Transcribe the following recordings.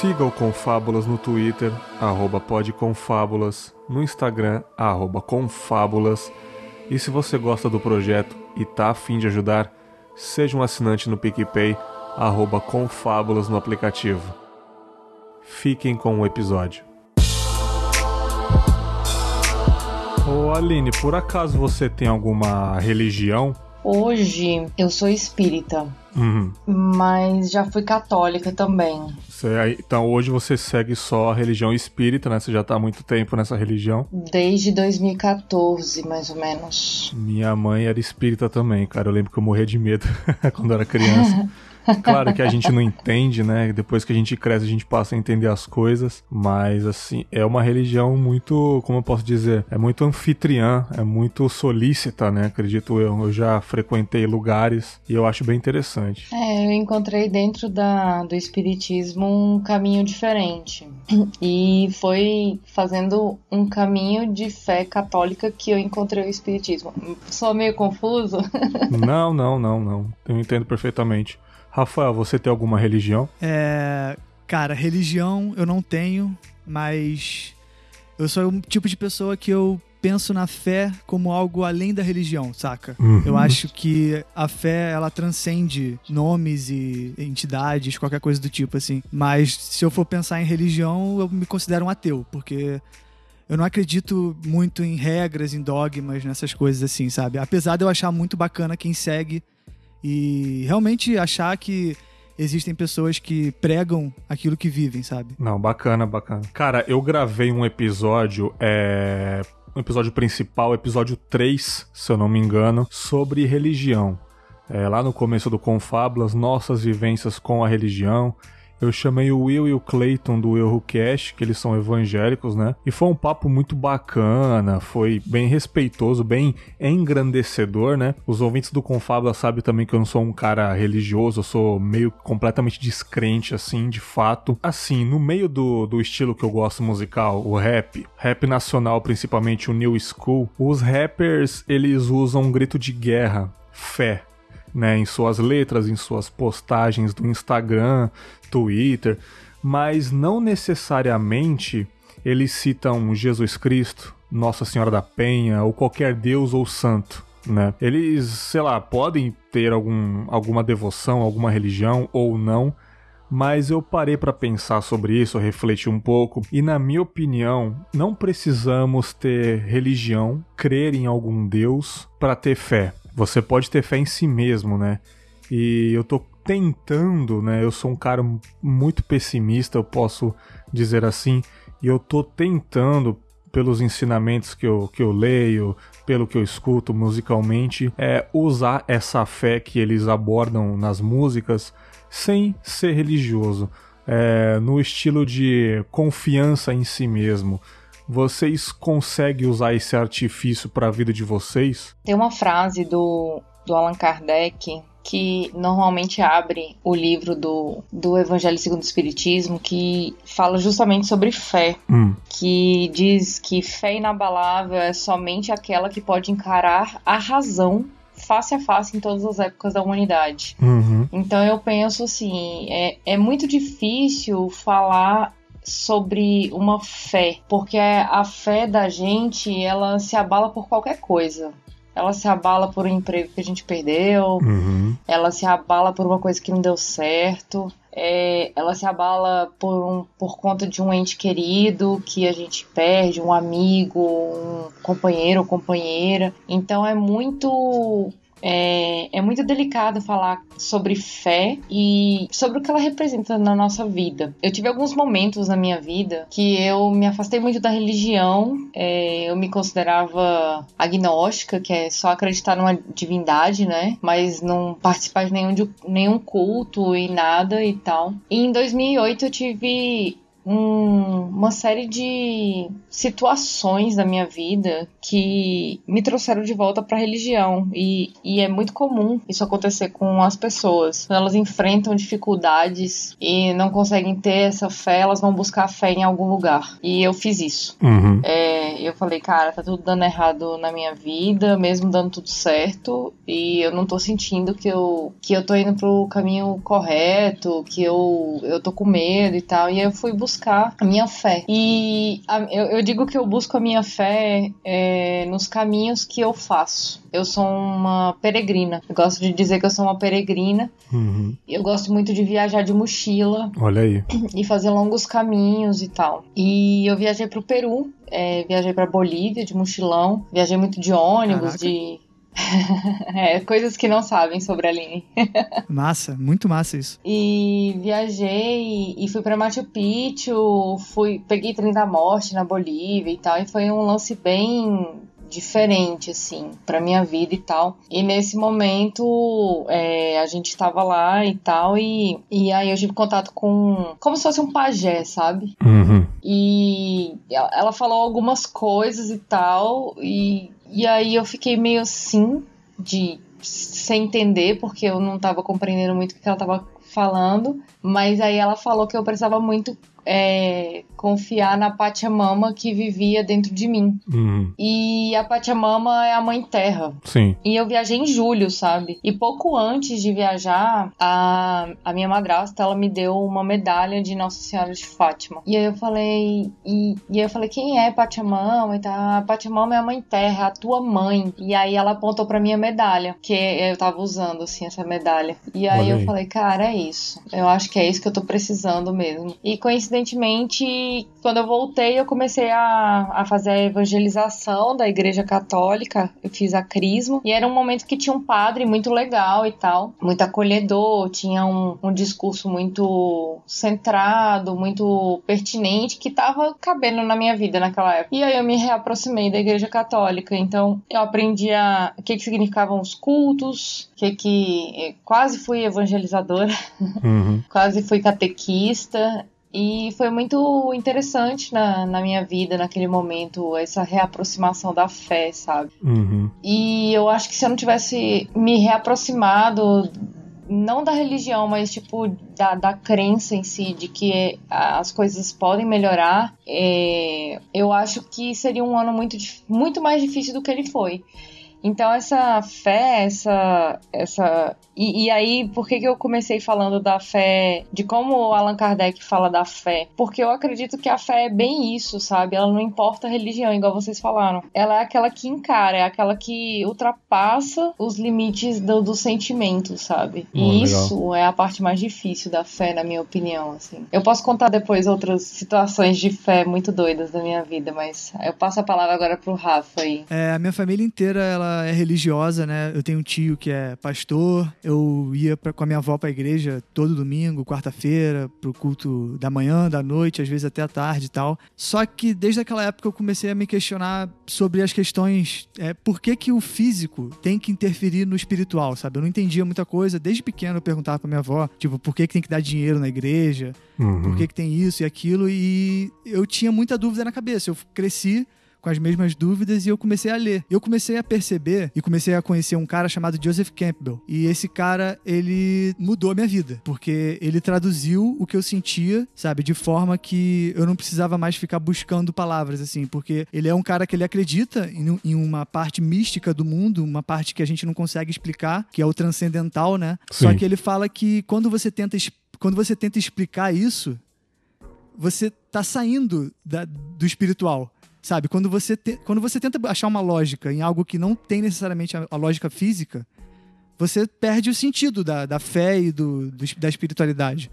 Siga o Confábulas no Twitter, arroba podconfábulas, no Instagram, arroba confábulas. E se você gosta do projeto e tá afim de ajudar, seja um assinante no PicPay, arroba confábulas no aplicativo. Fiquem com o episódio. Ô Aline, por acaso você tem alguma religião? Hoje eu sou espírita, Uhum. mas já fui católica também. Você- então hoje você segue só a religião espírita, né? Você já tá há muito tempo nessa religião. Desde 2014, mais ou menos. Minha mãe era espírita também, cara. Eu lembro que eu morria de medo quando era criança. Claro que a gente não entende, né? Depois que a gente cresce, a gente passa a entender as coisas. Mas, assim, é uma religião muito, como eu posso dizer, é muito anfitriã, é muito solícita, né? Acredito eu. Eu já frequentei lugares e eu acho bem interessante. É, eu encontrei dentro da, do espiritismo um caminho diferente. E foi fazendo um caminho de fé católica que eu encontrei o espiritismo. Só meio confuso? Não, não, não, não. Eu entendo perfeitamente. Rafael, você tem alguma religião? É. Cara, religião eu não tenho, mas eu sou um tipo de pessoa que eu penso na fé como algo além da religião, saca? Uhum. Eu acho que a fé, ela transcende nomes e entidades, qualquer coisa do tipo, assim. Mas se eu for pensar em religião, eu me considero um ateu, porque eu não acredito muito em regras, em dogmas, nessas coisas assim, sabe? Apesar de eu achar muito bacana quem segue e realmente achar que existem pessoas que pregam aquilo que vivem, sabe? Não, bacana, bacana. Cara, eu gravei um episódio, é. Um episódio principal, episódio 3, se eu não me engano, sobre religião. É, lá no começo do Confábulas, nossas vivências com a religião. Eu chamei o Will e o Clayton do Erro Cash, que eles são evangélicos, né? E foi um papo muito bacana, foi bem respeitoso, bem engrandecedor, né? Os ouvintes do Confábula sabem também que eu não sou um cara religioso, eu sou meio completamente descrente, assim, de fato. Assim, no meio do, do estilo que eu gosto musical, o rap, rap nacional, principalmente o New School, os rappers, eles usam um grito de guerra, fé, né, em suas letras, em suas postagens do Instagram, Twitter, mas não necessariamente eles citam Jesus Cristo, Nossa Senhora da Penha ou qualquer deus ou santo. Né? Eles, sei lá, podem ter algum, alguma devoção, alguma religião ou não, mas eu parei para pensar sobre isso, refleti um pouco, e na minha opinião, não precisamos ter religião, crer em algum deus para ter fé. Você pode ter fé em si mesmo, né? E eu tô tentando, né? Eu sou um cara muito pessimista, eu posso dizer assim, e eu tô tentando pelos ensinamentos que eu, que eu leio, pelo que eu escuto musicalmente, é usar essa fé que eles abordam nas músicas sem ser religioso, é, no estilo de confiança em si mesmo. Vocês conseguem usar esse artifício para a vida de vocês? Tem uma frase do, do Allan Kardec que normalmente abre o livro do, do Evangelho segundo o Espiritismo, que fala justamente sobre fé, Hum, que diz que fé inabalável é somente aquela que pode encarar a razão face a face em todas as épocas da humanidade. uhum, Então eu penso assim, é, é muito difícil falar sobre uma fé, porque a fé da gente, ela se abala por qualquer coisa. Ela se abala por um emprego que a gente perdeu, uhum, ela se abala por uma coisa que não deu certo, é, ela se abala por, um, por conta de um ente querido que a gente perde, um amigo, um companheiro ou companheira. Então é muito. É, é muito delicado falar sobre fé e sobre o que ela representa na nossa vida. Eu tive alguns momentos na minha vida que eu me afastei muito da religião, é, eu me considerava agnóstica, que é só acreditar numa divindade, né? Mas não participar de nenhum, de nenhum culto e nada e tal. E em 2008 eu tive um, uma série de situações da minha vida que me trouxeram de volta para a religião. E, e é muito comum isso acontecer com as pessoas. Quando elas enfrentam dificuldades e não conseguem ter essa fé elas vão buscar fé em algum lugar. E eu fiz isso. Uhum. é, eu falei cara tá tudo dando errado na minha vida mesmo dando tudo certo e eu não tô sentindo que eu que eu tô indo pro caminho correto que eu eu tô com medo e tal. E aí eu fui buscar a minha fé e a- eu, eu digo que eu busco a minha fé é, nos caminhos que eu faço. Eu sou uma peregrina. Eu gosto de dizer que eu sou uma peregrina. Uhum. Eu gosto muito de viajar de mochila Olha aí. e fazer longos caminhos e tal. E eu viajei pro Peru, é, viajei pra Bolívia de mochilão, viajei muito de ônibus, Caraca. de. É, coisas que não sabem sobre a Aline. Massa, muito massa isso. E viajei e fui pra Machu Picchu, fui, peguei trem da morte na Bolívia e tal, e foi um lance bem diferente, assim, pra minha vida e tal. E nesse momento, é, a gente tava lá e tal, e, e aí eu tive contato com. como se fosse um pajé, sabe? Uhum. E ela ela falou algumas coisas e tal, e, e aí eu fiquei meio assim, de sem entender, porque eu não tava compreendendo muito o que ela tava falando, mas aí ela falou que eu precisava muito é, confiar na Pachamama que vivia dentro de mim. Uhum. E a Pachamama é a mãe terra. Sim. E eu viajei em julho, sabe? E pouco antes de viajar, a, a minha madrasta, ela me deu uma medalha de Nossa Senhora de Fátima. E aí eu falei, e, e aí eu falei, quem é Pachamama? E tá, a Pachamama é a mãe terra, a tua mãe. E aí ela apontou pra minha medalha, que eu tava usando, assim, essa medalha. E aí Olha eu aí. falei, cara, é isso. Eu acho que é isso que eu tô precisando mesmo. E coincidentemente, quando eu voltei, eu comecei a, a fazer a evangelização da igreja católica. Eu fiz a crisma. E era um momento que tinha um padre muito legal e tal. Muito acolhedor, tinha um, um discurso muito centrado, muito pertinente, que tava cabendo na minha vida naquela época. E aí eu me reaproximei da igreja católica. Então eu aprendi a, o que, que significavam os cultos, o que que... Quase fui evangelizadora Uhum. quase fui catequista e foi muito interessante na, na minha vida naquele momento essa reaproximação da fé, sabe? Uhum. E eu acho que se eu não tivesse me reaproximado não da religião, mas tipo da, da crença em si de que as coisas podem melhorar, é, eu acho que seria um ano muito, muito mais difícil do que ele foi. Então essa fé, essa, essa e, e aí por que, que eu comecei falando da fé, de como o Allan Kardec fala da fé? Porque eu acredito que a fé é bem isso, sabe? Ela não importa a religião, igual vocês falaram. Ela é aquela que encara, é aquela que ultrapassa os limites do, do sentimento, sabe? E Oh, legal. isso é a parte mais difícil da fé, na minha opinião, assim. Eu posso contar depois outras situações de fé muito doidas da minha vida, mas eu passo a palavra agora pro Rafa aí. É, a minha família inteira ela é religiosa, né? Eu tenho um tio que é pastor. Eu ia pra, com a minha avó pra igreja todo domingo, quarta-feira, pro culto da manhã, da noite, às vezes até à tarde e tal. Só que desde aquela época eu comecei a me questionar sobre as questões. É, por que, que o físico tem que interferir no espiritual, sabe? Eu não entendia muita coisa. Desde pequeno eu perguntava pra minha avó, tipo, por que, que tem que dar dinheiro na igreja? Uhum. por que, que tem isso e aquilo, e eu tinha muita dúvida na cabeça. Eu cresci com as mesmas dúvidas e eu comecei a ler. Eu comecei a perceber e comecei a conhecer um cara chamado Joseph Campbell. E esse cara, ele mudou a minha vida, porque ele traduziu o que eu sentia, sabe, de forma que eu não precisava mais ficar buscando palavras assim, porque ele é um cara que ele acredita em, uma parte mística do mundo, uma parte que a gente não consegue explicar, que é o transcendental, né? Só Sim. que ele fala que quando você tenta quando você tenta explicar isso, você tá saindo da- do espiritual. Sabe? Quando você, te- quando você tenta achar uma lógica em algo que não tem necessariamente a, lógica física, você perde o sentido da, da fé e do, do da espiritualidade.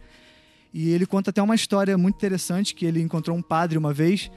E ele conta até uma história muito interessante que ele encontrou um padre uma vez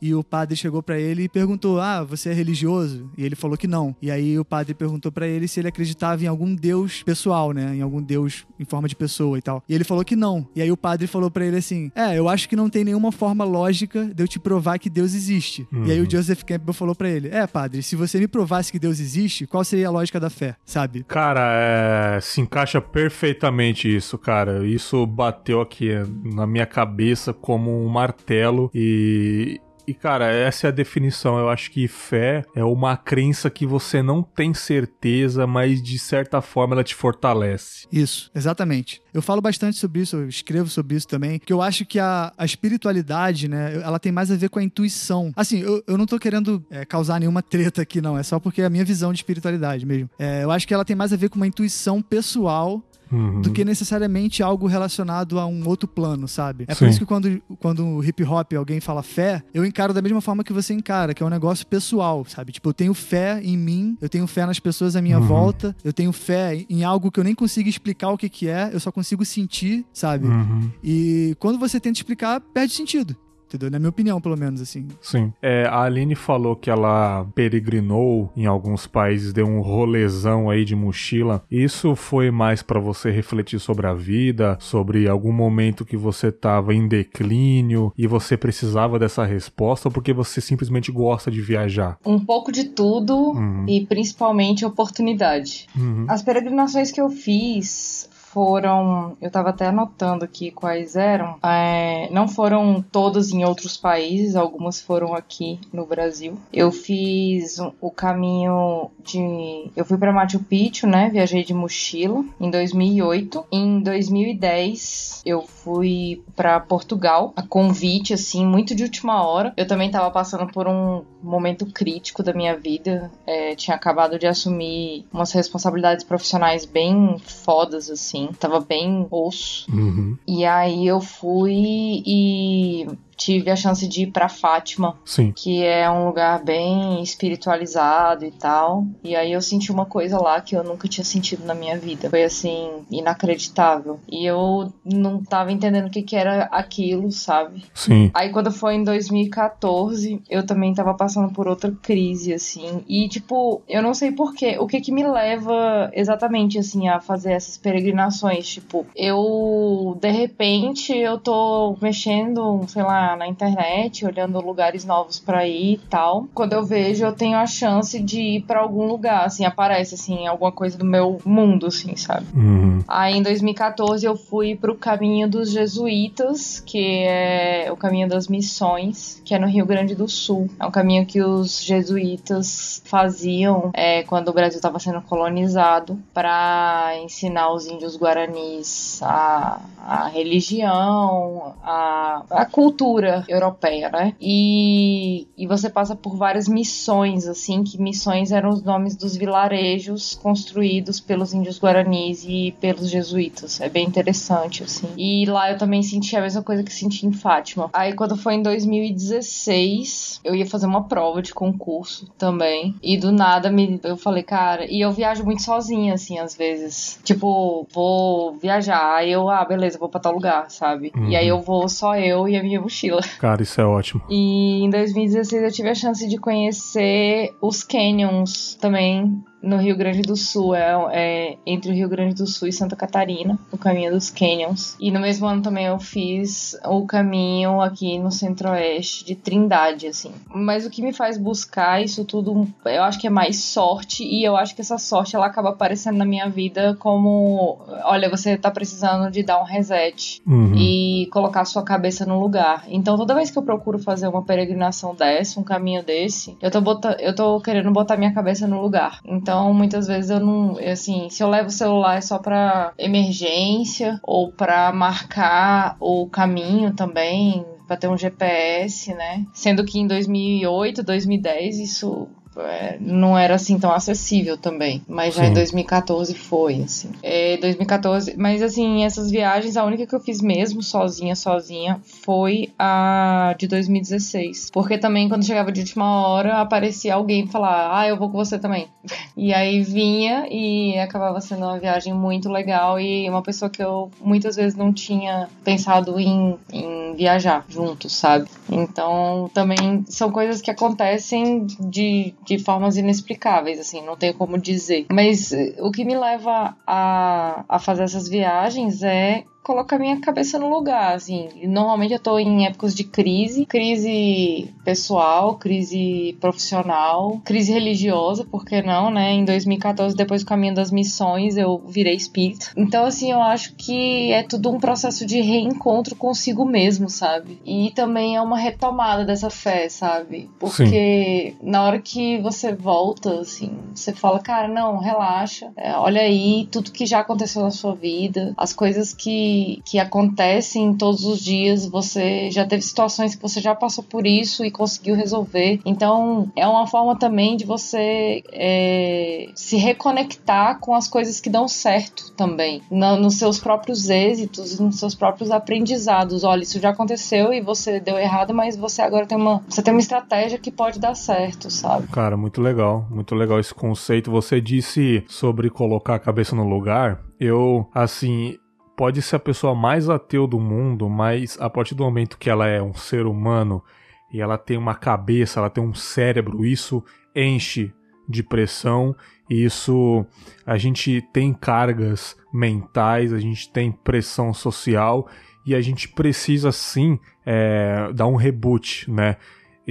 e o padre chegou para ele e perguntou: "Ah, você é religioso?" E ele falou que não. E aí o padre perguntou para ele se ele acreditava em algum deus pessoal, né, em algum deus em forma de pessoa e tal. E ele falou que não. E aí o padre falou para ele assim: "É, eu acho que não tem nenhuma forma lógica de eu te provar que Deus existe." Uhum. E aí o Joseph Campbell falou para ele: "É, padre, se você me provasse que Deus existe, qual seria a lógica da fé?" Sabe? Cara, é... se encaixa perfeitamente isso, cara. Isso bateu aqui na minha cabeça como um martelo e e, cara, essa é a definição. Eu acho que fé é uma crença que você não tem certeza, mas de certa forma ela te fortalece. Isso, exatamente. Eu falo bastante sobre isso, eu escrevo sobre isso também, que eu acho que a, a espiritualidade, né, ela tem mais a ver com a intuição. Assim, eu, eu não tô querendo é, causar nenhuma treta aqui, não, é só porque é a minha visão de espiritualidade mesmo. É, eu acho que ela tem mais a ver com uma intuição pessoal Uhum. do que necessariamente algo relacionado a um outro plano, sabe? É Sim. por isso que quando, quando o hip hop alguém fala fé, eu encaro da mesma forma que você encara, que é um negócio pessoal, sabe? Tipo, eu tenho fé em mim, eu tenho fé nas pessoas à minha uhum. volta, eu tenho fé em algo que eu nem consigo explicar o que, que é, eu só consigo sentir, sabe? Uhum. E quando você tenta explicar, perde sentido entendeu? Na minha opinião, pelo menos, assim. Sim. É, a Aline falou que ela peregrinou em alguns países, deu um rolezão aí de mochila. Isso foi mais para você refletir sobre a vida, sobre algum momento que você tava em declínio e você precisava dessa resposta ou porque você simplesmente gosta de viajar? Um pouco de tudo uhum. e principalmente oportunidade. Uhum. As peregrinações que eu fiz foram. Eu estava até anotando aqui quais eram. É, não foram todas em outros países, algumas foram aqui no Brasil. Eu fiz o caminho de. Eu fui para Machu Picchu, né? Viajei de mochila em 2008. Em 2010, eu fui para Portugal, a convite, assim, muito de última hora. Eu também estava passando por um momento crítico da minha vida. É, tinha acabado de assumir umas responsabilidades profissionais bem fodas, assim assim, tava bem osso. Uhum. E aí eu fui e tive a chance de ir para Fátima, Sim. que é um lugar bem espiritualizado e tal. E aí eu senti uma coisa lá que eu nunca tinha sentido na minha vida. Foi assim, inacreditável. E eu não tava entendendo o que, que era aquilo, sabe? Sim. Aí quando foi em 2014, eu também tava passando por outra crise, assim. E tipo, eu não sei porquê. O que que me leva exatamente, assim, a fazer essas peregrinações? Tipo, eu, de repente, eu tô mexendo, sei lá, na, internet, olhando lugares novos para ir e tal. Quando eu vejo, eu tenho a chance de ir para algum lugar, assim, aparece assim, alguma coisa do meu mundo, assim, sabe? Uhum. Aí em 2014 eu fui pro caminho dos jesuítas, que é o caminho das missões, que é no Rio Grande do Sul. É um caminho que os jesuítas faziam é, quando o Brasil estava sendo colonizado para ensinar os índios guaranis a, a religião, a, a cultura cultura europeia, né? E, e você passa por várias missões, assim, que missões eram os nomes dos vilarejos construídos pelos índios guaranis e pelos jesuítas. É bem interessante, assim. E lá eu também senti a mesma coisa que senti em Fátima. Aí quando foi em 2016, eu ia fazer uma prova de concurso também. E do nada me, eu falei, cara, e eu viajo muito sozinha, assim, às vezes. Tipo, vou viajar, aí eu, ah, beleza, vou pra tal lugar, sabe? Uhum. E aí eu vou só eu e a minha mochila mochila. Cara, isso é ótimo. E em 2016 eu tive a chance de conhecer os canyons também no Rio Grande do Sul, é, é, entre o Rio Grande do Sul e Santa Catarina, o caminho dos Canyons. E no mesmo ano também eu fiz o caminho aqui no Centro-Oeste de Trindade, assim. Mas o que me faz buscar isso tudo, eu acho que é mais sorte, e eu acho que essa sorte ela acaba aparecendo na minha vida como: olha, você tá precisando de dar um reset uhum. e colocar sua cabeça no lugar. Então toda vez que eu procuro fazer uma peregrinação dessa, um caminho desse, eu tô, bota, eu tô querendo botar minha cabeça no lugar. Então então, muitas vezes eu não, assim, se eu levo o celular é só para emergência ou para marcar o caminho também, para ter um GPS, né? Sendo que em 2008, 2010 isso é, não era assim tão acessível também. Mas já Sim. em 2014 foi, assim. É, 2014, mas assim, essas viagens, a única que eu fiz mesmo, sozinha, sozinha, foi a de 2016. Porque também, quando chegava de última hora, aparecia alguém falar, ah, eu vou com você também. E aí vinha e acabava sendo uma viagem muito legal e uma pessoa que eu muitas vezes não tinha pensado em, em viajar juntos, sabe? Então, também são coisas que acontecem de, de formas inexplicáveis, assim, não tenho como dizer. Mas o que me leva a, a fazer essas viagens é colocar minha cabeça no lugar, assim. Normalmente eu tô em épocas de crise, crise pessoal, crise profissional, crise religiosa, por que não, né? Em 2014, depois do caminho das missões, eu virei espírito. Então, assim, eu acho que é tudo um processo de reencontro consigo mesmo, sabe? E também é uma retomada dessa fé, sabe? Porque Sim. na hora que você volta, assim, você fala, cara, não, relaxa, é, olha aí tudo que já aconteceu na sua vida, as coisas que que, acontecem todos os dias, você já teve situações que você já passou por isso e conseguiu resolver. Então, é uma forma também de você é, se reconectar com as coisas que dão certo também, no, nos seus próprios êxitos, nos seus próprios aprendizados. Olha, isso já aconteceu e você deu errado, mas você agora tem uma, você tem uma estratégia que pode dar certo, sabe? Cara, muito legal, muito legal esse conceito. Você disse sobre colocar a cabeça no lugar. Eu, assim, pode ser a pessoa mais ateu do mundo, mas a partir do momento que ela é um ser humano e ela tem uma cabeça, ela tem um cérebro, isso enche de pressão, isso a gente tem cargas mentais, a gente tem pressão social e a gente precisa sim é, dar um reboot, né?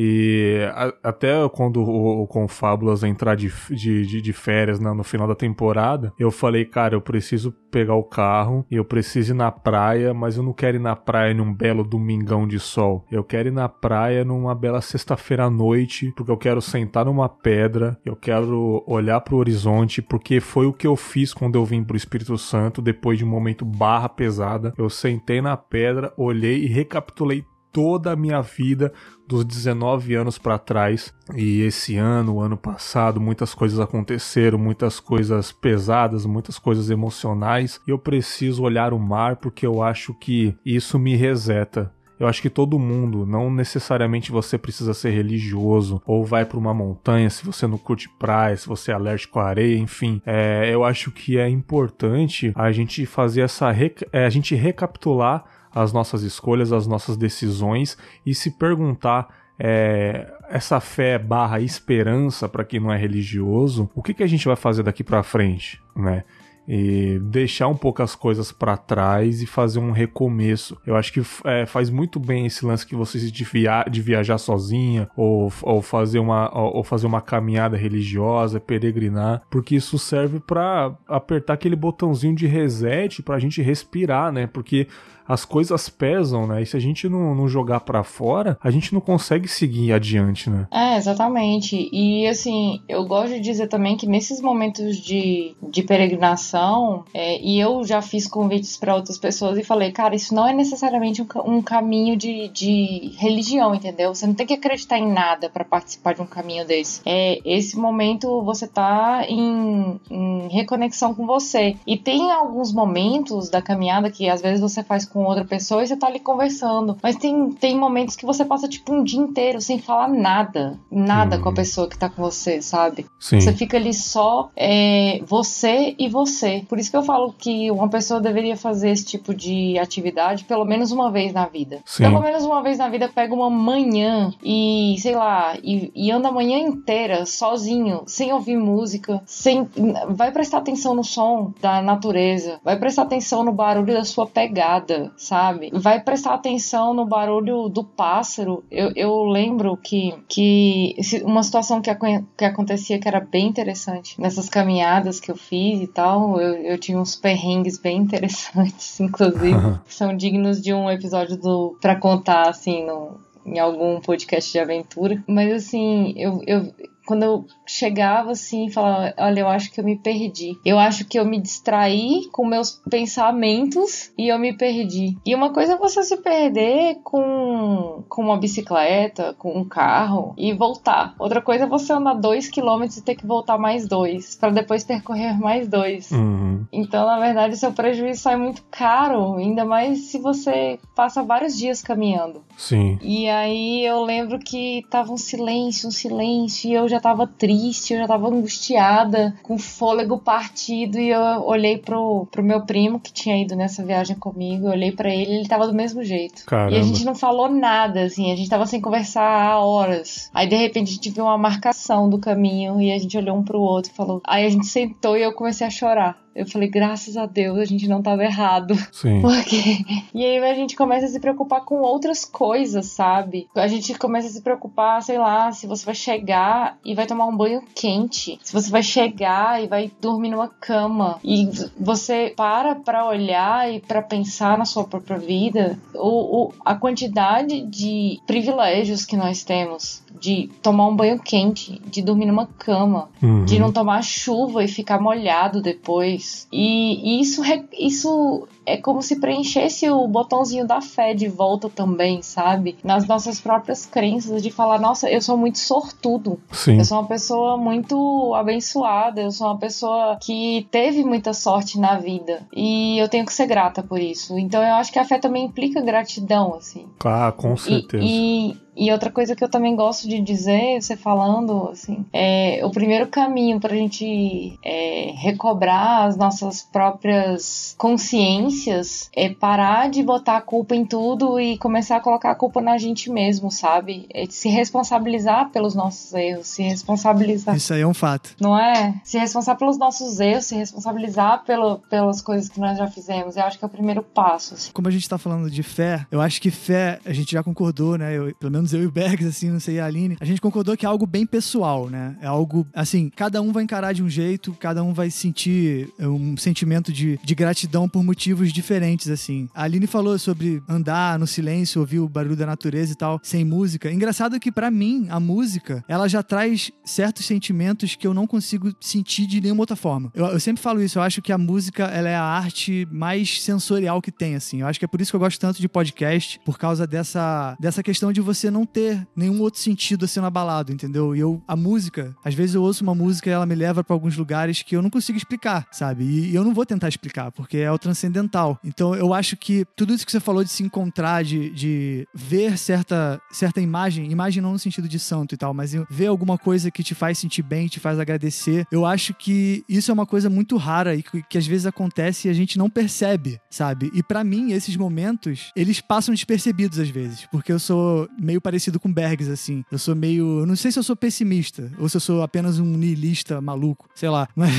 E a, até quando o, o Confábulas entrar de, de, de férias né, no final da temporada, eu falei, cara, eu preciso pegar o carro e eu preciso ir na praia, mas eu não quero ir na praia num belo domingão de sol. Eu quero ir na praia numa bela sexta-feira à noite, porque eu quero sentar numa pedra, eu quero olhar pro horizonte, porque foi o que eu fiz quando eu vim pro Espírito Santo, depois de um momento barra pesada. Eu sentei na pedra, olhei e recapitulei toda a minha vida dos 19 anos para trás. E esse ano, o ano passado, muitas coisas aconteceram, muitas coisas pesadas, muitas coisas emocionais. E eu preciso olhar o mar porque eu acho que isso me reseta. Eu acho que todo mundo, não necessariamente você precisa ser religioso ou vai para uma montanha se você não curte praia, se você é alérgico à areia, enfim. É, eu acho que é importante a gente fazer essa. É, a gente recapitular as nossas escolhas, as nossas decisões e se perguntar é, essa fé barra esperança para quem não é religioso, o que, que a gente vai fazer daqui para frente, né? e deixar um pouco as coisas para trás e fazer um recomeço. Eu acho que é, faz muito bem esse lance que você de, via de viajar sozinha ou, ou fazer uma ou, fazer uma caminhada religiosa, peregrinar, porque isso serve para apertar aquele botãozinho de reset para a gente respirar, né? Porque as coisas pesam, né? E se a gente não, não jogar para fora, a gente não consegue seguir adiante, né? É, exatamente. E assim, eu gosto de dizer também que nesses momentos de, de peregrinação, é, e eu já fiz convites para outras pessoas e falei, cara, isso não é necessariamente um, um caminho de, de religião, entendeu? Você não tem que acreditar em nada para participar de um caminho desse. É, esse momento você tá em, em reconexão com você. E tem alguns momentos da caminhada que às vezes você faz com com outra pessoa e você tá ali conversando. Mas tem, tem momentos que você passa, tipo, um dia inteiro sem falar nada. Nada com a uhum. pessoa que tá com você, sabe? Sim. Você fica ali só é, você e você. Por isso que eu falo que uma pessoa deveria fazer esse tipo de atividade pelo menos uma vez na vida. Sim. Pelo menos uma vez na vida, pega uma manhã e, sei lá, e, e anda a manhã inteira sozinho, sem ouvir música, sem. Vai prestar atenção no som da natureza, vai prestar atenção no barulho da sua pegada, sabe? Vai prestar atenção no barulho do pássaro. Eu, eu lembro que, que uma situação que, que acontecia que era bem interessante nessas caminhadas que eu fiz e tal, eu, eu tinha uns perrengues bem interessantes, inclusive, que são dignos de um episódio do para contar assim no, em algum podcast de aventura. Mas assim, eu, eu quando eu chegava assim e falava, olha, eu acho que eu me perdi. Eu acho que eu me distraí com meus pensamentos e eu me perdi. E uma coisa é você se perder com, com uma bicicleta, com um carro e voltar. Outra coisa é você andar dois quilômetros e ter que voltar mais dois, para depois percorrer mais dois. Uhum. Então, na verdade, seu prejuízo sai muito caro, ainda mais se você passa vários dias caminhando. Sim. E aí eu lembro que tava um silêncio, um silêncio, e eu já tava triste, eu já tava angustiada, com fôlego partido, e eu olhei pro, pro meu primo que tinha ido nessa viagem comigo, eu olhei para ele, ele tava do mesmo jeito. Caramba. E a gente não falou nada, assim, a gente tava sem conversar há horas. Aí de repente a gente viu uma marcação do caminho e a gente olhou um pro outro e falou. Aí a gente sentou e eu comecei a chorar. Eu falei, graças a Deus, a gente não tava errado. Sim. Porque. E aí a gente começa a se preocupar com outras coisas, sabe? A gente começa a se preocupar, sei lá, se você vai chegar e vai tomar um banho quente. Se você vai chegar e vai dormir numa cama. E você para pra olhar e pra pensar na sua própria vida. O, a quantidade de privilégios que nós temos. De tomar um banho quente, de dormir numa cama, Uhum. de não tomar chuva e ficar molhado depois. E, e isso, re- isso é como se preenchesse o botãozinho da fé de volta também, sabe? Nas nossas próprias crenças, de falar, nossa, eu sou muito sortudo. Sim. Eu sou uma pessoa muito abençoada, eu sou uma pessoa que teve muita sorte na vida. E eu tenho que ser grata por isso. Então eu acho que a fé também implica gratidão, assim. Ah, com certeza. e, e outra coisa que eu também gosto de dizer, você falando, assim, é o primeiro caminho pra gente é, recobrar as nossas próprias consciências é parar de botar a culpa em tudo e começar a colocar a culpa na gente mesmo, sabe? É de se responsabilizar pelos nossos erros, se responsabilizar. Isso aí é um fato. Não é? Se responsabilizar pelos nossos erros, se responsabilizar pelo, pelas coisas que nós já fizemos. Eu acho que é o primeiro passo. assim. Como a gente tá falando de fé, eu acho que fé, a gente já concordou, né? Eu- pelo menos eu e o Bergs, assim, não sei a Aline, a gente concordou que é algo bem pessoal, né? É algo, assim, cada um vai encarar de um jeito, cada um vai sentir um sentimento de, de gratidão por motivos diferentes, assim. A Aline falou sobre andar no silêncio, ouvir o barulho da natureza e tal, sem música. Engraçado que, pra mim, a música, ela já traz certos sentimentos que eu não consigo sentir de nenhuma outra forma. Eu, eu sempre falo isso, eu acho que a música, ela é a arte mais sensorial que tem, assim. Eu acho que é por isso que eu gosto tanto de podcast, por causa dessa, dessa questão de você não ter nenhum outro sentido assim abalado, entendeu? E eu, a música, às vezes eu ouço uma música e ela me leva pra alguns lugares que eu não consigo explicar, sabe? E, e eu não vou tentar explicar, porque é o transcendental. Então eu acho que tudo isso que você falou de se encontrar, de, de ver certa, certa imagem, imagem não no sentido de santo e tal, mas ver alguma coisa que te faz sentir bem, te faz agradecer, eu acho que isso é uma coisa muito rara e que, que às vezes acontece e a gente não percebe, sabe? E pra mim, esses momentos, eles passam despercebidos às vezes, porque eu sou meio parecido com Bergs, assim. Eu sou meio. eu Não sei se eu sou pessimista ou se eu sou apenas um niilista maluco, sei lá, mas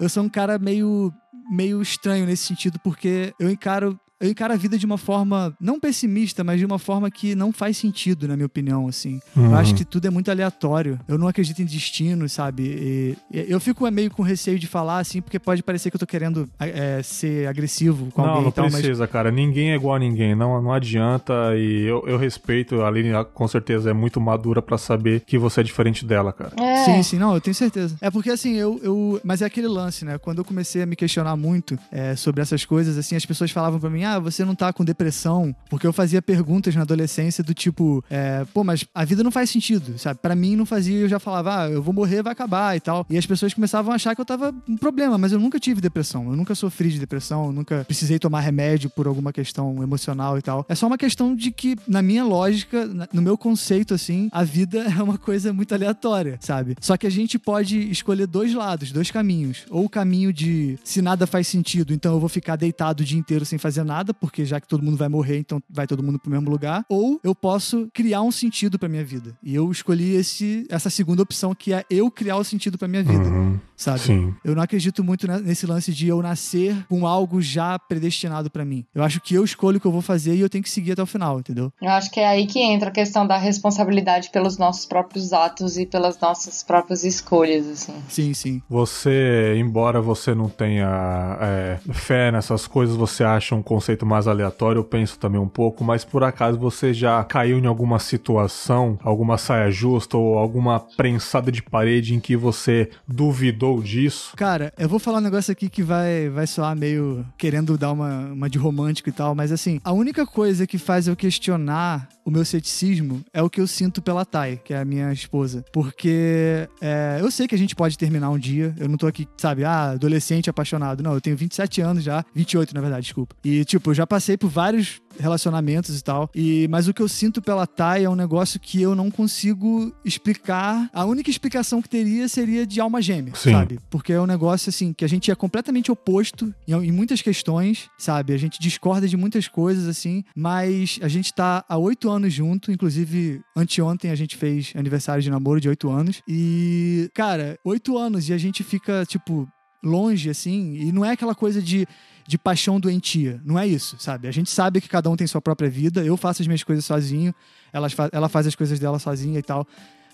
eu sou um cara meio meio estranho nesse sentido, porque eu encaro. Eu encaro a vida de uma forma não pessimista, mas de uma forma que não faz sentido, na minha opinião, assim. Eu Uhum. acho que tudo é muito aleatório. Eu não acredito em destino, sabe? E- e eu fico meio com receio de falar, assim, porque pode parecer que eu tô querendo é, ser agressivo com Não, alguém não e tal, mas precisa, cara. Ninguém é igual a ninguém. Não, não adianta. E eu, eu respeito. A Aline com certeza é muito madura pra saber que você é diferente dela, cara. É. Sim, sim, não, eu tenho certeza. É porque assim, eu. eu mas é aquele lance, né? Quando eu comecei a me questionar muito é, sobre essas coisas, assim, as pessoas falavam pra mim, ah, você não tá com depressão. Porque eu fazia perguntas na adolescência do tipo, é, pô, mas a vida não faz sentido, sabe? Pra mim não fazia, eu já falava, ah, eu vou morrer, vai acabar e tal. E as pessoas começavam a achar que eu tava um problema, mas eu nunca tive depressão. Eu nunca sofri de depressão, eu nunca precisei tomar remédio por alguma questão emocional e tal. É só uma questão de que, na minha lógica, no meu conceito, assim, a vida é uma coisa muito aleatória, sabe? Só que a gente pode escolher dois lados, dois caminhos. Ou o caminho de se nada faz sentido, então eu vou ficar deitado o dia inteiro sem fazer nada, porque já que todo mundo vai morrer, então vai todo mundo pro mesmo lugar. Ou eu posso criar um sentido pra minha vida. E eu escolhi esse, essa segunda opção, que é eu criar o sentido pra minha vida, Uhum. sabe? Sim. Eu não acredito muito ne- nesse lance de eu nascer com algo já predestinado pra mim. Eu acho que eu escolho o que eu vou fazer e eu tenho que seguir até o final, entendeu? Eu acho que é aí que entra a questão da responsabilidade pelos nossos próprios atos e pelas nossas próprias escolhas, assim. Sim, sim. Você, embora você não tenha é, fé nessas coisas, você acha um conceito conceito mais aleatório, eu penso também um pouco, mas por acaso você já caiu em alguma situação, alguma saia justa ou alguma prensada de parede em que você duvidou disso? Cara, eu vou falar um negócio aqui que vai, vai soar meio querendo dar uma, uma de romântico e tal, mas assim, a única coisa que faz eu questionar o meu ceticismo é o que eu sinto pela Thay, que é a minha esposa. Porque é, eu sei que a gente pode terminar um dia, eu não tô aqui, sabe, ah, adolescente apaixonado. Não, eu tenho 27 anos já, 28 na verdade, desculpa. E tipo, eu já passei por vários relacionamentos e tal. E mas o que eu sinto pela Thay é um negócio que eu não consigo explicar. A única explicação que teria seria de alma gêmea, Sim. sabe? Porque é um negócio assim que a gente é completamente oposto em, em muitas questões, sabe? A gente discorda de muitas coisas assim, mas a gente tá há oito anos junto, inclusive anteontem a gente fez aniversário de namoro de oito anos e cara, oito anos e a gente fica tipo longe, assim, e não é aquela coisa de, de paixão doentia. Não é isso, sabe? A gente sabe que cada um tem sua própria vida. Eu faço as minhas coisas sozinho, ela, ela faz as coisas dela sozinha e tal.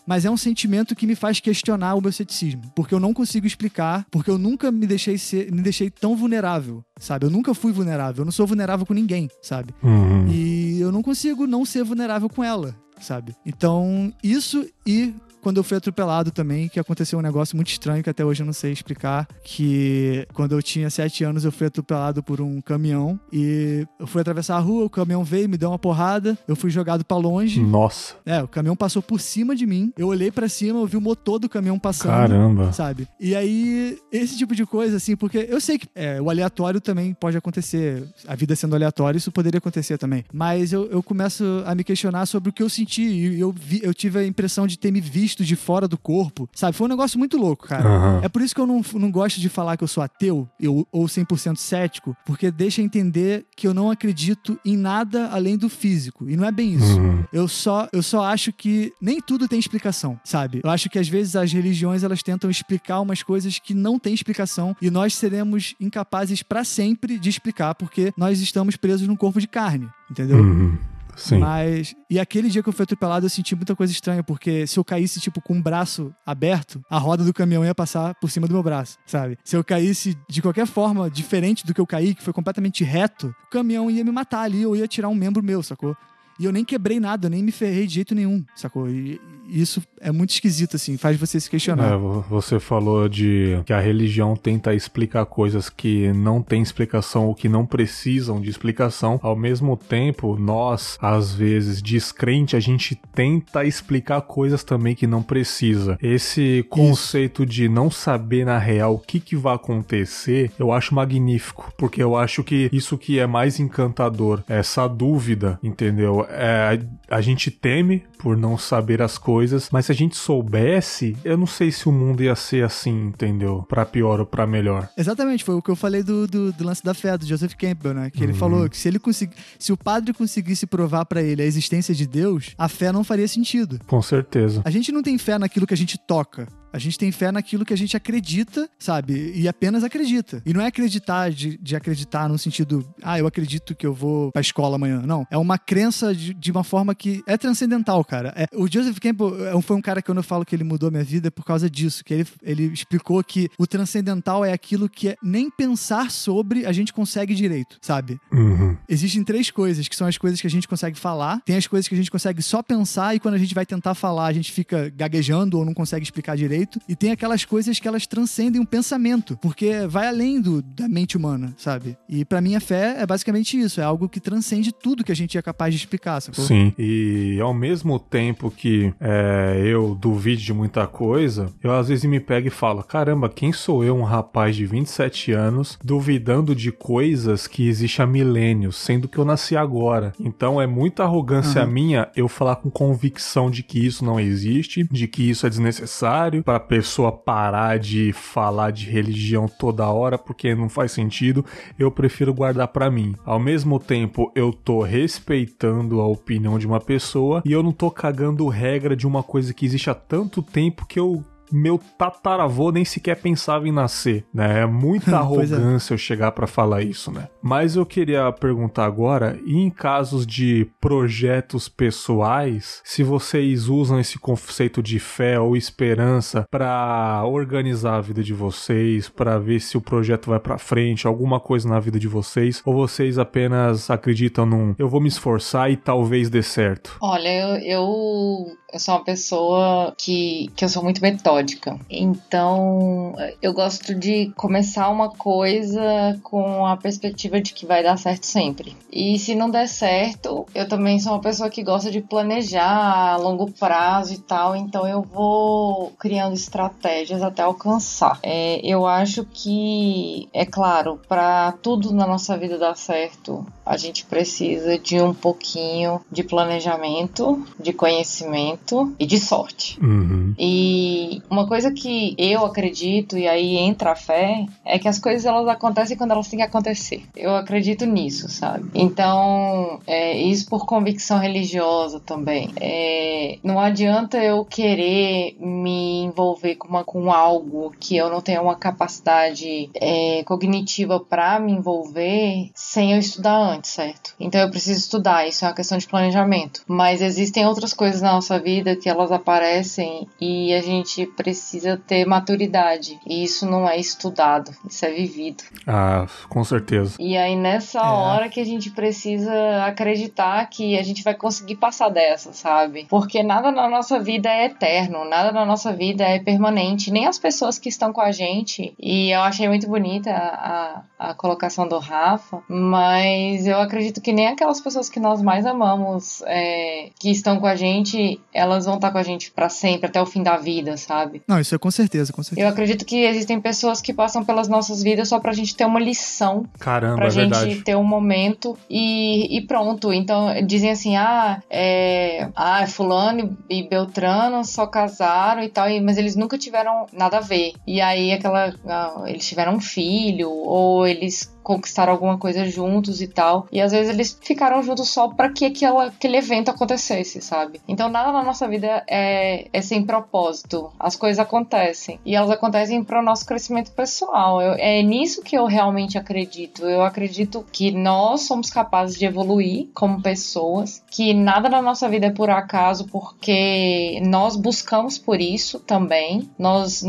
Mas é um sentimento que me faz questionar o meu ceticismo. Porque eu não consigo explicar, porque eu nunca me deixei ser, me deixei tão vulnerável, sabe? Eu nunca fui vulnerável. Eu não sou vulnerável com ninguém, sabe? Uhum. E eu não consigo não ser vulnerável com ela, sabe? Então, isso e quando eu fui atropelado também, que aconteceu um negócio muito estranho que até hoje eu não sei explicar. Que quando eu tinha sete anos eu fui atropelado por um caminhão e eu fui atravessar a rua, o caminhão veio, me deu uma porrada, eu fui jogado para longe. Nossa. É, o caminhão passou por cima de mim. Eu olhei para cima, eu vi o motor do caminhão passando. Caramba. Sabe? E aí, esse tipo de coisa, assim, porque eu sei que é, o aleatório também pode acontecer. A vida sendo aleatória, isso poderia acontecer também. Mas eu, eu começo a me questionar sobre o que eu senti. E eu, vi, eu tive a impressão de ter me visto de fora do corpo, sabe? Foi um negócio muito louco, cara. Uhum. É por isso que eu não, não gosto de falar que eu sou ateu eu, ou 100% cético, porque deixa entender que eu não acredito em nada além do físico. E não é bem isso. Uhum. Eu só, eu só acho que nem tudo tem explicação, sabe? Eu acho que às vezes as religiões elas tentam explicar umas coisas que não têm explicação e nós seremos incapazes para sempre de explicar porque nós estamos presos num corpo de carne, entendeu? Uhum. Sim. Mas. E aquele dia que eu fui atropelado, eu senti muita coisa estranha, porque se eu caísse, tipo, com o braço aberto, a roda do caminhão ia passar por cima do meu braço, sabe? Se eu caísse de qualquer forma diferente do que eu caí, que foi completamente reto, o caminhão ia me matar ali, ou ia tirar um membro meu, sacou? E eu nem quebrei nada, eu nem me ferrei de jeito nenhum, sacou? E isso é muito esquisito, assim, faz você se questionar. É, você falou de que a religião tenta explicar coisas que não têm explicação ou que não precisam de explicação. Ao mesmo tempo, nós, às vezes, descrente, a gente tenta explicar coisas também que não precisa. Esse conceito isso. de não saber na real o que, que vai acontecer, eu acho magnífico, porque eu acho que isso que é mais encantador, essa dúvida, entendeu? É, a gente teme por não saber as coisas, mas se a gente soubesse, eu não sei se o mundo ia ser assim, entendeu? Pra pior ou pra melhor. Exatamente, foi o que eu falei do, do, do lance da fé, do Joseph Campbell, né? Que ele Uhum. falou que se ele conseguir, se o padre conseguisse provar pra ele a existência de Deus, a fé não faria sentido. Com certeza. A gente não tem fé naquilo que a gente toca. A gente tem fé naquilo que a gente acredita, sabe? E apenas acredita. E não é acreditar de, de acreditar no sentido, ah, eu acredito que eu vou pra escola amanhã. Não. É uma crença de, de uma forma que é transcendental, cara. É, o Joseph Campbell é foi um cara que quando eu falo que ele mudou minha vida é por causa disso. Que ele, ele explicou que o transcendental é aquilo que é, nem pensar sobre a gente consegue direito, sabe? Uhum. Existem três coisas, que são as coisas que a gente consegue falar, tem as coisas que a gente consegue só pensar e quando a gente vai tentar falar, a gente fica gaguejando ou não consegue explicar direito, e tem aquelas coisas que elas transcendem o pensamento, porque vai além do, da mente humana, sabe? E pra mim a fé é basicamente isso, é algo que transcende tudo que a gente é capaz de explicar, sacou? Sim. E ao mesmo tempo que é, eu duvido de muita coisa, eu às vezes me pego e falo: caramba, quem sou eu, um rapaz de 27 anos, duvidando de coisas que existem há milênios, sendo que eu nasci agora. Então é muita arrogância Aham. minha eu falar com convicção de que isso não existe, de que isso é desnecessário, pra pessoa parar de falar de religião toda hora porque não faz sentido. Eu prefiro guardar pra mim. Ao mesmo tempo, eu tô respeitando a opinião de uma pessoa e eu não tô cagando regra de uma coisa que existe há tanto tempo que eu meu tataravô nem sequer pensava em nascer, né? É muita é. arrogância eu chegar pra falar isso, né? Mas eu queria perguntar agora, e em casos de projetos pessoais, se vocês usam esse conceito de fé ou esperança pra organizar a vida de vocês, pra ver se o projeto vai pra frente, alguma coisa na vida de vocês, ou vocês apenas acreditam num eu vou me esforçar e talvez dê certo? Olha, eu, eu, eu sou uma pessoa que, que eu sou muito metódica. Então, eu gosto de começar uma coisa com a perspectiva de que vai dar certo sempre. E se não der certo, eu também sou uma pessoa que gosta de planejar a longo prazo e tal. Então, eu vou criando estratégias até alcançar. É, eu acho que, é claro, para tudo na nossa vida dar certo, a gente precisa de um pouquinho de planejamento, de conhecimento e de sorte. Uhum. E uma coisa que eu acredito, e aí entra a fé, é que as coisas elas acontecem quando elas têm que acontecer. Eu acredito nisso, sabe? Então, é, isso por convicção religiosa também. É, não adianta eu querer me envolver com, uma, com algo que eu não tenho uma capacidade é, cognitiva para me envolver sem eu estudar antes, certo? Então eu preciso estudar, isso é uma questão de planejamento. Mas existem outras coisas na nossa vida que elas aparecem e a gente precisa ter maturidade. E isso não é estudado, isso é vivido. Ah, com certeza. E aí nessa É. hora que a gente precisa acreditar que a gente vai conseguir passar dessa, sabe? Porque nada na nossa vida é eterno, nada na nossa vida é permanente, nem as pessoas que estão com a gente. E eu achei muito bonita a, a, a colocação do Rafa, mas eu acredito que nem aquelas pessoas que nós mais amamos, é, que estão com a gente, elas vão estar com a gente pra sempre, até o fim da vida, sabe? Não, isso é com certeza, com certeza. Eu acredito que existem pessoas que passam pelas nossas vidas só pra gente ter uma lição Caramba, pra é gente verdade. ter um momento e, e pronto. Então dizem assim: ah, é, ah, Fulano e Beltrano só casaram e tal, e- mas eles nunca tiveram nada a ver. E aí aquela. ah, eles tiveram um filho, ou eles conquistaram alguma coisa juntos e tal. E às vezes eles ficaram juntos só pra que aquela, aquele evento acontecesse, sabe? Então nada na nossa vida é, é sem propósito. As coisas acontecem. E elas acontecem para o nosso crescimento pessoal. Eu- é nisso que eu realmente acredito. Eu acredito que nós somos capazes de evoluir como pessoas, que nada na nossa vida é por acaso, porque nós buscamos por isso também. Nós,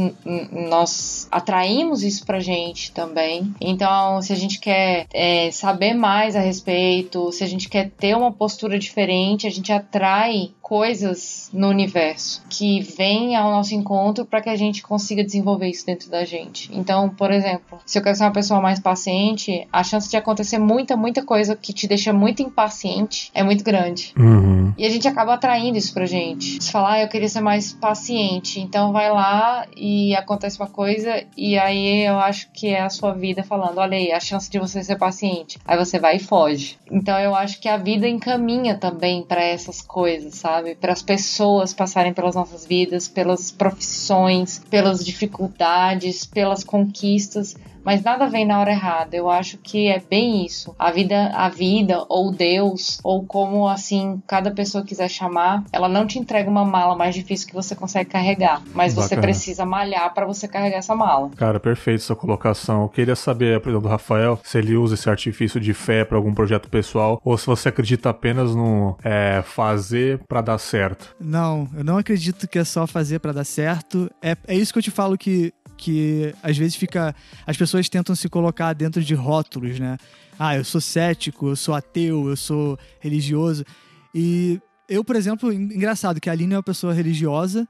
nós atraímos isso pra gente também. Então, se a gente quer é, saber mais a respeito, se a gente quer ter uma postura diferente, a gente atrai coisas no universo que vêm ao nosso encontro para que a gente consiga desenvolver isso dentro da gente. Então, por exemplo, se eu quero ser uma pessoa mais paciente, a chance de acontecer muita, muita coisa que te deixa muito impaciente é muito grande. Uhum. E a gente acaba atraindo isso pra gente. Você fala, ah, eu queria ser mais paciente. Então vai lá e acontece uma coisa, e aí eu acho que é a sua vida falando: olha aí, a chance de você ser paciente. Aí você vai e foge. Então eu acho que a vida encaminha também pra essas coisas, sabe? Para as pessoas passarem pelas nossas vidas, pelas profissões, pelas dificuldades, pelas conquistas mas nada vem na hora errada. Eu acho que é bem isso. A vida, a vida ou Deus ou como assim cada pessoa quiser chamar, ela não te entrega uma mala mais difícil que você consegue carregar, mas você Bacana. precisa malhar para você carregar essa mala. Cara, perfeito sua colocação. Eu queria saber, por exemplo, do Rafael, se ele usa esse artifício de fé para algum projeto pessoal ou se você acredita apenas no é, fazer para dar certo. Não, eu não acredito que é só fazer pra dar certo. É, é isso que eu te falo que, que às vezes fica. As pessoas tentam se colocar dentro de rótulos, né? Ah, eu sou cético, eu sou ateu, eu sou religioso. E eu, por exemplo, en- engraçado que a Aline é uma pessoa religiosa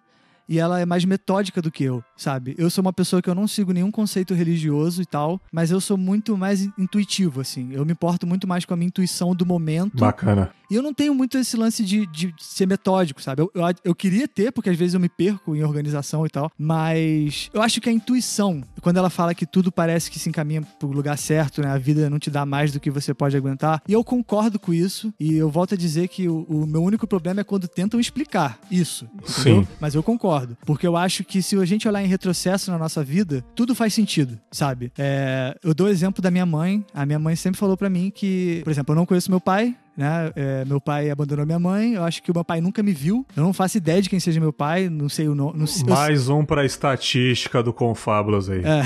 e ela é mais metódica do que eu, sabe? Eu sou uma pessoa que eu não sigo nenhum conceito religioso e tal, mas eu sou muito mais in- intuitivo, assim. Eu me importo muito mais com a minha intuição do momento. Bacana. E eu não tenho muito esse lance de, de ser metódico, sabe? Eu, eu, eu queria ter, porque às vezes eu me perco em organização e tal, mas eu acho que a intuição, quando ela fala que tudo parece que se encaminha pro lugar certo, né? A vida não te dá mais do que você pode aguentar. E eu concordo com isso, e eu volto a dizer que o, o meu único problema é quando tentam explicar isso. entendeu? Sim. Mas eu concordo. Porque eu acho que se a gente olhar em retrocesso na nossa vida, tudo faz sentido, sabe? É, eu dou o exemplo da minha mãe. A minha mãe sempre falou pra mim que, por exemplo, eu não conheço meu pai, né? É, meu pai abandonou minha mãe, eu acho que o meu pai nunca me viu. Eu não faço ideia de quem seja meu pai, não sei o nome. Mais um pra estatística do Confábulas aí. É.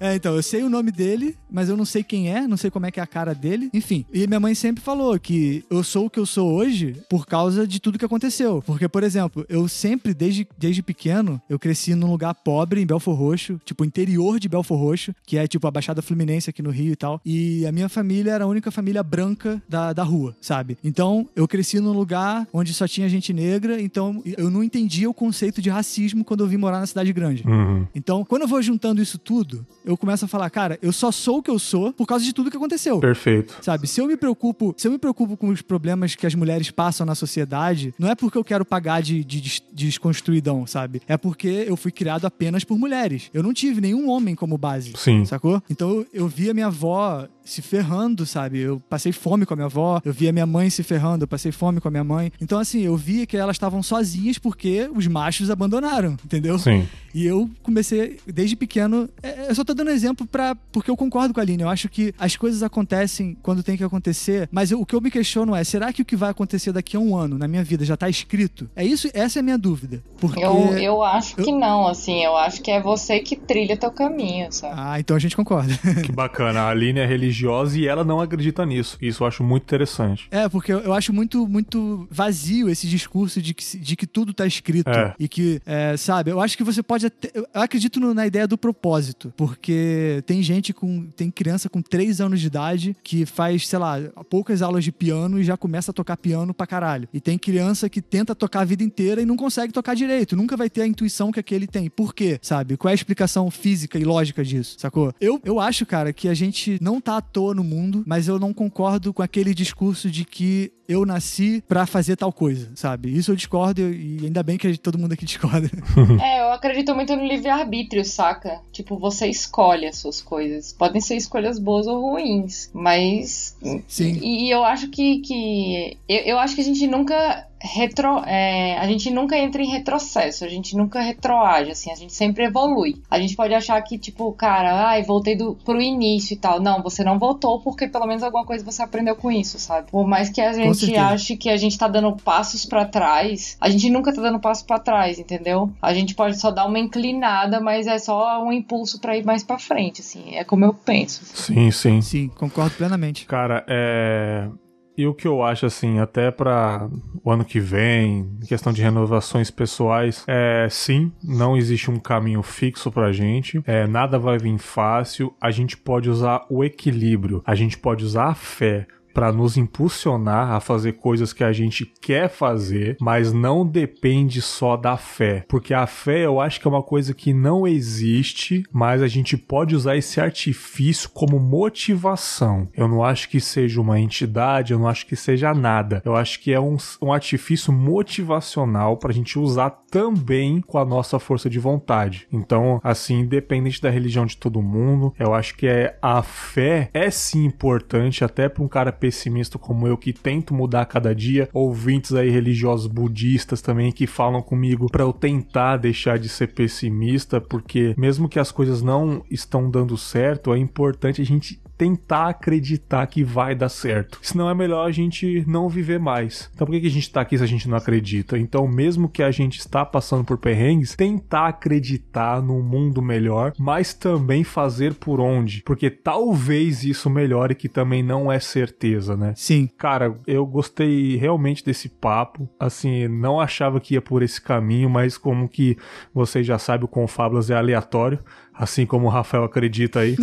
é, então, eu sei o nome dele, mas eu não sei quem é, não sei como é que é a cara dele. Enfim, e minha mãe sempre falou que eu sou o que eu sou hoje por causa de tudo que aconteceu. Porque, por exemplo, eu sempre, desde, desde pequeno, eu cresci num lugar pobre, em Belfor Roxo, tipo, interior de Belfor Roxo, que é tipo a Baixada Fluminense aqui no Rio e tal. E a minha família era a única família branca da, da rua, sabe? Então, eu cresci num lugar onde só tinha gente negra, então eu não entendia o conceito de racismo quando eu vim morar na cidade grande. Uhum. Então, quando eu vou juntando isso tudo, eu começo a falar, cara, eu só sou o que eu sou por causa de tudo que aconteceu. Perfeito. Sabe? Se eu me preocupo, se eu me preocupo com os problemas que as mulheres passam na sociedade, não é porque eu quero pagar de, de, de desconstruidão, sabe? É porque eu fui criado apenas por mulheres. Eu não tive nenhum homem como base. Sim. Sacou? Então eu, eu via minha avó se ferrando, sabe? Eu passei fome com a minha avó, eu via minha mãe se ferrando, eu passei fome com a minha mãe. Então, assim, eu via que elas estavam sozinhas porque os machos abandonaram, entendeu? Sim. E eu comecei, desde pequeno, é, eu só tô dando exemplo para porque eu concordo com a Aline. Eu acho que as coisas acontecem quando tem que acontecer, mas eu, o que eu me questiono é: será que o que vai acontecer daqui a um ano na minha vida já tá escrito? É isso, essa é a minha dúvida. Porque eu, eu acho eu... que não, assim, eu acho que é você que trilha teu caminho, sabe? Ah, então a gente concorda. Que bacana. A Aline é religiosa e ela não acredita nisso. Isso eu acho muito interessante. É, porque eu, eu acho muito, muito vazio esse discurso de que, de que tudo tá escrito. É. E que, é, sabe, eu acho que você pode até. Eu acredito no, na ideia do propósito. Porque tem gente com. Tem criança com 3 anos de idade que faz, sei lá, poucas aulas de piano e já começa a tocar piano pra caralho. E tem criança que tenta tocar a vida inteira e não consegue tocar direito. Nunca vai ter a intuição que aquele tem. Por quê? Sabe? Qual é a explicação física e lógica disso? Sacou? Eu, eu acho, cara, que a gente não tá toa no mundo, mas eu não concordo com aquele discurso de que eu nasci para fazer tal coisa, sabe? Isso eu discordo e ainda bem que todo mundo aqui discorda. é, eu acredito muito no livre-arbítrio, saca? Tipo, você escolhe as suas coisas. Podem ser escolhas boas ou ruins, mas. Sim. E, e eu acho que. que eu, eu acho que a gente nunca retro, é, a gente nunca entra em retrocesso, a gente nunca retroage, assim, a gente sempre evolui. A gente pode achar que, tipo, cara, ai, voltei do, pro início e tal. Não, você não voltou porque pelo menos alguma coisa você aprendeu com isso, sabe? Por mais que a gente ache que a gente tá dando passos para trás, a gente nunca tá dando passo para trás, entendeu? A gente pode só dar uma inclinada, mas é só um impulso para ir mais para frente, assim. É como eu penso. Sim, sim. Sim, concordo plenamente. Cara, é e o que eu acho, assim, até para o ano que vem, questão de renovações pessoais, é sim, não existe um caminho fixo pra gente, é, nada vai vir fácil, a gente pode usar o equilíbrio, a gente pode usar a fé, para nos impulsionar a fazer coisas que a gente quer fazer, mas não depende só da fé. Porque a fé eu acho que é uma coisa que não existe, mas a gente pode usar esse artifício como motivação. Eu não acho que seja uma entidade, eu não acho que seja nada. Eu acho que é um, um artifício motivacional para a gente usar também com a nossa força de vontade. Então, assim, independente da religião de todo mundo, eu acho que é a fé é sim importante até para um cara pessimista como eu que tento mudar cada dia, ouvintes aí religiosos budistas também que falam comigo para eu tentar deixar de ser pessimista, porque mesmo que as coisas não estão dando certo, é importante a gente tentar acreditar que vai dar certo. Senão é melhor a gente não viver mais. Então por que, a gente tá aqui se a gente não acredita? Então, mesmo que a gente está passando por perrengues, tentar acreditar num mundo melhor, mas também fazer por onde. Porque talvez isso melhore, que também não é certeza, né? Sim. Cara, eu gostei realmente desse papo. Assim, não achava que ia por esse caminho, mas como que vocês já sabem, o Confábulas é aleatório assim como o Rafael acredita aí.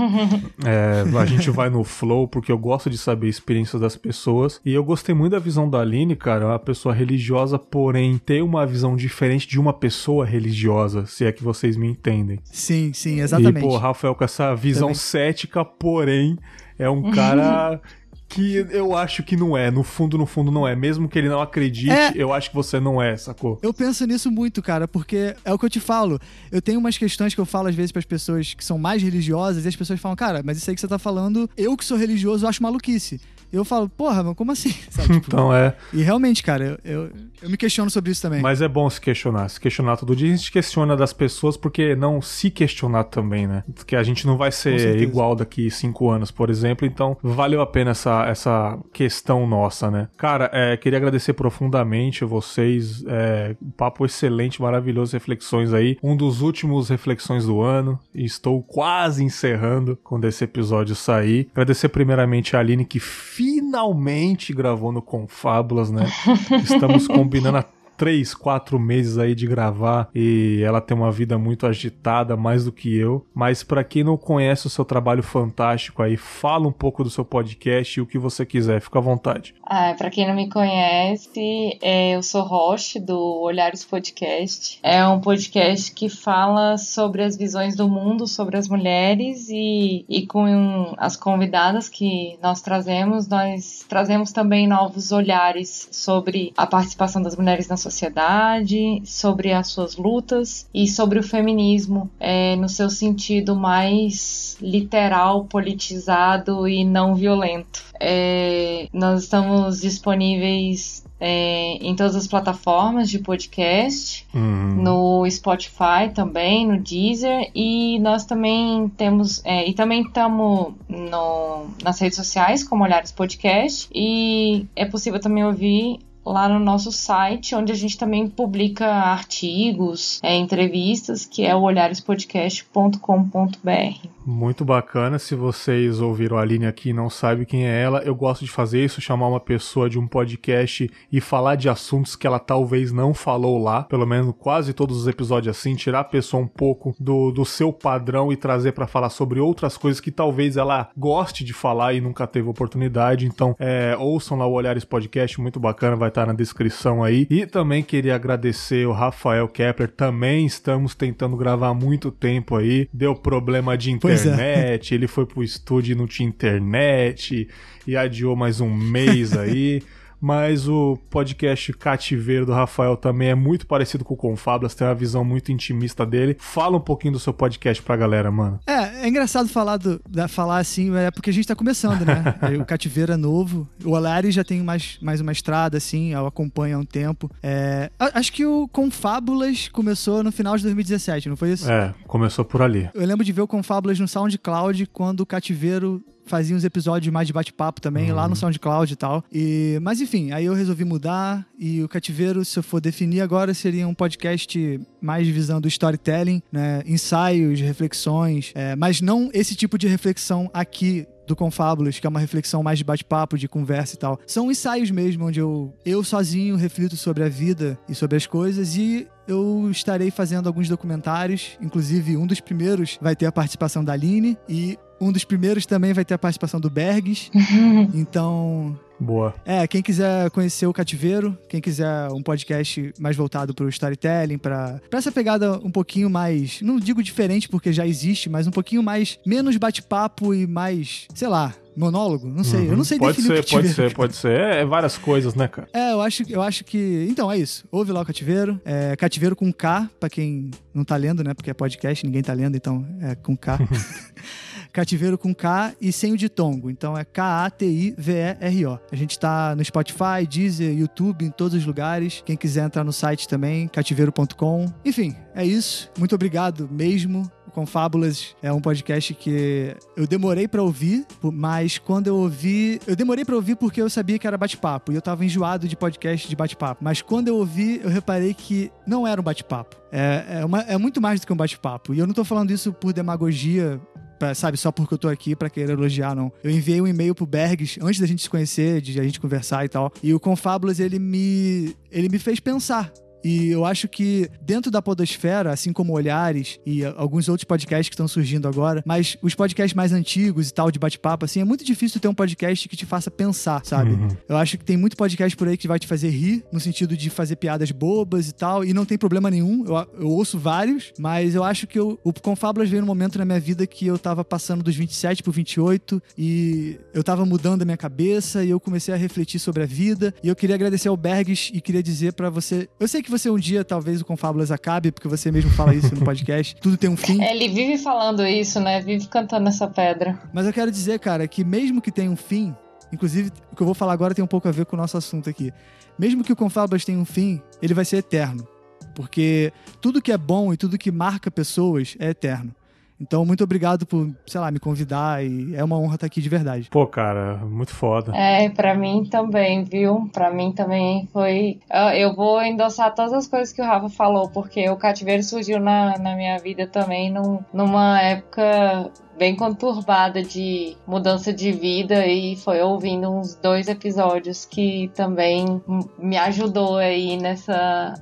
é, a gente vai no flow porque eu gosto de saber experiências das pessoas. E eu gostei muito da visão da Aline, cara. Uma pessoa religiosa, porém, ter uma visão diferente de uma pessoa religiosa, se é que vocês me entendem. Sim, sim, exatamente. E, pô, Rafael com essa visão Também. cética, porém, é um cara que eu acho que não é. No fundo, no fundo, não é. Mesmo que ele não acredite, é... eu acho que você não é, sacou? Eu penso nisso muito, cara, porque é o que eu te falo. Eu tenho umas questões que eu falo às vezes para as pessoas que são mais religiosas e as pessoas falam, cara, mas isso aí que você tá falando, eu que sou religioso, eu acho maluquice. Eu falo, porra, mas como assim? Sabe, tipo, Então é. E realmente, cara, eu, eu, eu me questiono sobre isso também. Mas é bom se questionar. Se questionar todo dia, a gente questiona das pessoas, porque não se questionar também, né? Porque a gente não vai ser igual daqui cinco anos, por exemplo. Então, valeu a pena essa, essa questão nossa, né? Cara, é, queria agradecer profundamente a vocês. É, um papo excelente, maravilhoso, reflexões aí. Um dos últimos reflexões do ano. E estou quase encerrando quando esse episódio sair. Agradecer primeiramente a Aline, que finalmente gravou no Confábulas, né? Estamos combinando há três, quatro meses aí de gravar e ela tem uma vida muito agitada, mais do que eu. Mas pra quem não conhece o seu trabalho fantástico aí, fala um pouco do seu podcast e o que você quiser, fica à vontade. Ah, para quem não me conhece, é, eu sou host do Olhares Podcast. É um podcast que fala sobre as visões do mundo, sobre as mulheres e, e com as convidadas que nós trazemos, nós trazemos também novos olhares sobre a participação das mulheres na sociedade, sobre as suas lutas e sobre o feminismo é, no seu sentido mais literal, politizado e não violento. É, nós estamos disponíveis é, em todas as plataformas de podcast, Uhum. no Spotify também, no Deezer e nós também temos é, e também estamos nas redes sociais como Olhares Podcast e é possível também ouvir lá no nosso site, onde a gente também publica artigos, é, entrevistas, que é o olharespodcast.com.br. Muito bacana. Se vocês ouviram a Aline aqui e não sabem quem é ela, eu gosto de fazer isso, chamar uma pessoa de um podcast e falar de assuntos que ela talvez não falou lá, pelo menos quase todos os episódios assim, tirar a pessoa um pouco do, do seu padrão e trazer pra falar sobre outras coisas que talvez ela goste de falar e nunca teve oportunidade. Então, é, ouçam lá o Olhares Podcast, muito bacana, vai estar na descrição aí. E também queria agradecer o Rafael Kepler, também estamos tentando gravar há muito tempo aí, deu problema de é. internet, ele foi pro estúdio e não tinha internet, e adiou mais um mês aí. Mas o podcast Cativeiro do Rafael também é muito parecido com o Confablas, tem uma visão muito intimista dele. Fala um pouquinho do seu podcast pra galera, mano. É, é engraçado falar, do, da- falar assim, é porque a gente tá começando, né? o Cativeiro é novo. O Olares já tem mais, mais uma estrada, assim, eu acompanho há um tempo. É, acho que o Confábulas começou no final de 2017, não foi isso? É, começou por ali. Eu lembro de ver o Confábulas no SoundCloud quando o Cativeiro fazia uns episódios mais de bate-papo também, lá no SoundCloud e tal. E, mas enfim, aí eu resolvi mudar e o Cativeiro, se eu for definir agora, seria um podcast mais visando storytelling, né? ensaios, reflexões, é, mas não esse tipo de reflexão aqui do Confábulos, que é uma reflexão mais de bate-papo, de conversa e tal. São ensaios mesmo, onde eu, eu sozinho reflito sobre a vida e sobre as coisas e eu estarei fazendo alguns documentários, inclusive um dos primeiros vai ter a participação da Aline e um dos primeiros também vai ter a participação do Bergs. Então, Boa. é, quem quiser conhecer o Cativeiro, quem quiser um podcast mais voltado pro storytelling, pra, pra essa pegada um pouquinho mais, não digo diferente porque já existe, mas um pouquinho mais, menos bate-papo e mais, sei lá, monólogo? Não sei, eu não sei Uhum. Pode definir ser, pode ser, pode ser. É, é várias coisas, né, cara? É, eu acho, eu acho que. Então, é isso. Ouve lá o Cativeiro. É, cativeiro com K, pra quem não tá lendo, né? Porque é podcast, ninguém tá lendo, então é com K. Cativeiro com K e sem o ditongo. Então é K-A-T-I-V-E-R-O. A gente tá no Spotify, Deezer, YouTube, em todos os lugares. Quem quiser entrar no site também, cativeiro.com. Enfim, é isso. Muito obrigado mesmo. O Confábulas é um podcast que eu demorei pra ouvir, mas quando eu ouvi. Eu demorei pra ouvir porque eu sabia que era bate-papo. E eu tava enjoado de podcast de bate-papo. Mas quando eu ouvi, eu reparei que não era um bate-papo. É, é, uma- é muito mais do que um bate-papo. E eu não tô falando isso por demagogia pra, sabe, só porque eu tô aqui pra querer elogiar, não. Eu enviei um e-mail pro Bergs antes da gente se conhecer, de a gente conversar e tal. E o Confábulas, ele me, ele me fez pensar. E eu acho que dentro da podosfera, assim como Olhares e alguns outros podcasts que estão surgindo agora, mas os podcasts mais antigos e tal, de bate-papo, assim, é muito difícil ter um podcast que te faça pensar, sabe? Uhum. Eu acho que tem muito podcast por aí que vai te fazer rir, no sentido de fazer piadas bobas e tal, e não tem problema nenhum. Eu, eu ouço vários, mas eu acho que eu, o Confábulas veio num momento na minha vida que eu tava passando dos 27 pro 28 e eu tava mudando a minha cabeça e eu comecei a refletir sobre a vida. E eu queria agradecer ao Bergs e queria dizer pra você. Eu sei que você um dia talvez o Confábulas acabe, porque você mesmo fala isso no podcast. Tudo tem um fim. É, Ele vive falando isso, né? Vive cantando essa pedra. Mas eu quero dizer, cara, que mesmo que tenha um fim, Inclusive, o que eu vou falar agora tem um pouco a ver com o nosso assunto aqui. Mesmo que o Confablas tenha um fim, ele vai ser eterno. Porque tudo que é bom e tudo que marca pessoas é eterno. Então, muito obrigado por, sei lá, me convidar e é uma honra estar aqui de verdade. Pô, cara, muito foda. É, para mim também, viu? Para mim também foi. Eu vou endossar todas as coisas que o Rafa falou, porque o cativeiro surgiu na, na minha vida também num, numa época bem conturbada de mudança de vida e foi ouvindo uns dois episódios que também me ajudou aí nessa,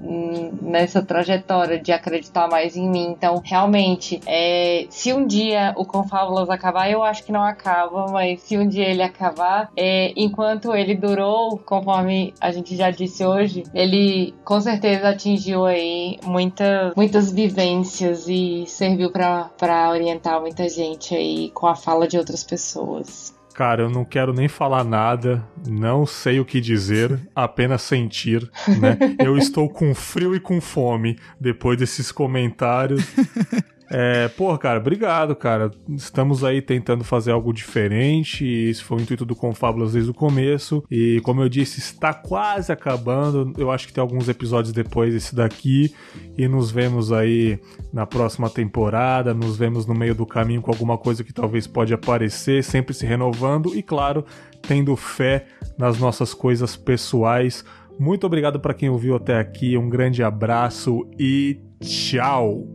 nessa trajetória de acreditar mais em mim. Então, realmente, é, se um dia o Confábulas acabar, eu acho que não acaba, mas se um dia ele acabar, é, enquanto ele durou, conforme a gente já disse hoje, ele com certeza atingiu aí muita, muitas vivências e serviu para orientar muita gente aí com a fala de outras pessoas. Cara, eu não quero nem falar nada, não sei o que dizer, apenas sentir, né? Eu estou com frio e com fome depois desses comentários. É, pô, cara, obrigado, cara. Estamos aí tentando fazer algo diferente. Esse foi o intuito do Confábulas desde o começo. E como eu disse, está quase acabando. Eu acho que tem alguns episódios depois desse daqui. E nos vemos aí na próxima temporada. Nos vemos no meio do caminho com alguma coisa que talvez pode aparecer, sempre se renovando. E claro, tendo fé nas nossas coisas pessoais. Muito obrigado para quem ouviu até aqui. Um grande abraço e tchau!